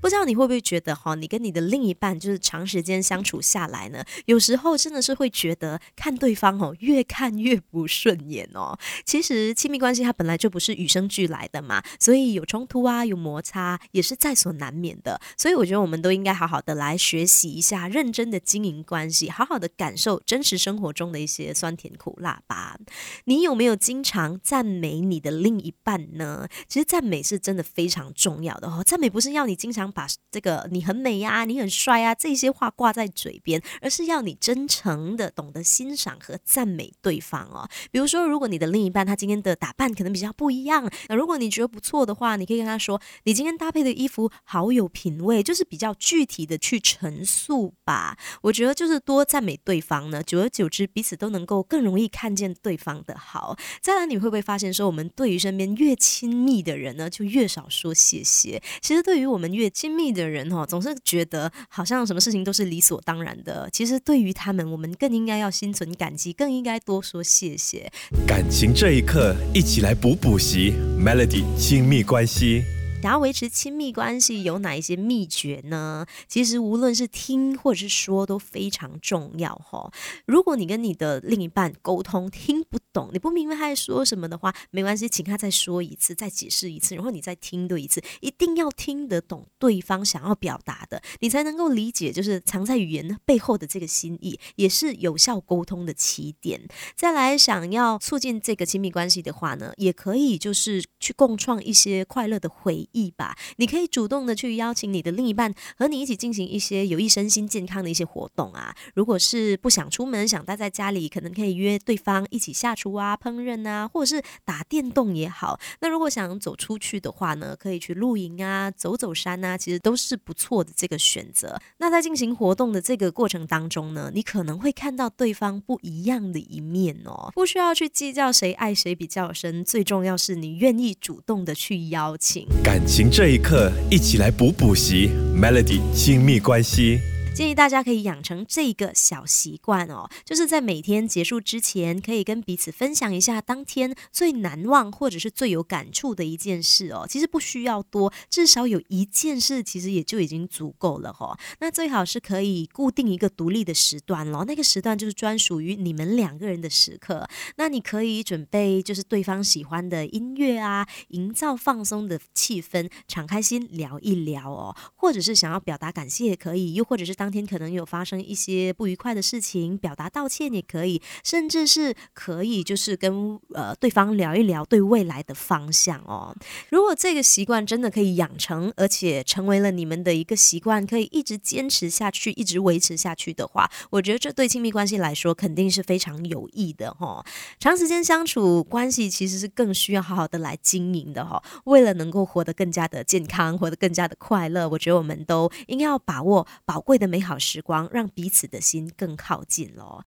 不知道你会不会觉得哈，你跟你的另一半就是长时间相处下来呢，有时候真的是会觉得看对方哦，越看越不顺眼哦。其实亲密关系它本来就不是与生俱来的嘛，所以有冲突啊，有摩擦也是在所难免的。所以我觉得我们都应该好好的来学习一下，认真的经营关系，好好的感受真实生活中的一些酸甜苦辣吧。你有没有经常赞美你的另一半呢？其实赞美是真的非常重要的哦，赞美不是要你经常。把这个你很美呀，你很帅啊，这些话挂在嘴边，而是要你真诚的懂得欣赏和赞美对方哦。比如说，如果你的另一半他今天的打扮可能比较不一样，那如果你觉得不错的话，你可以跟他说，你今天搭配的衣服好有品味，就是比较具体的去陈述吧。我觉得就是多赞美对方呢，久而久之，彼此都能够更容易看见对方的好。再来，你会不会发现说，我们对于身边越亲密的人呢，就越少说谢谢。其实对于我们越亲密的人哦，总是觉得好像什么事情都是理所当然的。其实对于他们，我们更应该要心存感激，更应该多说谢谢。感情这一刻，一起来补补习。Melody 亲密关系。想要维持亲密关系有哪一些秘诀呢？其实无论是听或者是说都非常重要哈。如果你跟你的另一半沟通听不懂，你不明白他在说什么的话，没关系，请他再说一次，再解释一次，然后你再听多一次，一定要听得懂对方想要表达的，你才能够理解，就是藏在语言背后的这个心意，也是有效沟通的起点。再来，想要促进这个亲密关系的话呢，也可以就是去共创一些快乐的回忆。吧，你可以主动的去邀请你的另一半和你一起进行一些有益身心健康的一些活动啊。如果是不想出门，想待在家里，可能可以约对方一起下厨啊、烹饪啊，或者是打电动也好。那如果想走出去的话呢，可以去露营啊、走走山啊，其实都是不错的这个选择。那在进行活动的这个过程当中呢，你可能会看到对方不一样的一面哦。不需要去计较谁爱谁比较深，最重要是你愿意主动的去邀请。感情这一刻，一起来补补习。Melody 亲密关系。建议大家可以养成这个小习惯哦，就是在每天结束之前，可以跟彼此分享一下当天最难忘或者是最有感触的一件事哦。其实不需要多，至少有一件事，其实也就已经足够了哈。那最好是可以固定一个独立的时段咯，那个时段就是专属于你们两个人的时刻。那你可以准备就是对方喜欢的音乐啊，营造放松的气氛，敞开心聊一聊哦。或者是想要表达感谢也可以，又或者是当当天可能有发生一些不愉快的事情，表达道歉也可以，甚至是可以就是跟呃对方聊一聊对未来的方向哦。如果这个习惯真的可以养成，而且成为了你们的一个习惯，可以一直坚持下去，一直维持下去的话，我觉得这对亲密关系来说肯定是非常有益的哈。长时间相处关系其实是更需要好好的来经营的哈。为了能够活得更加的健康，活得更加的快乐，我觉得我们都应该要把握宝贵的美。美好时光，让彼此的心更靠近喽。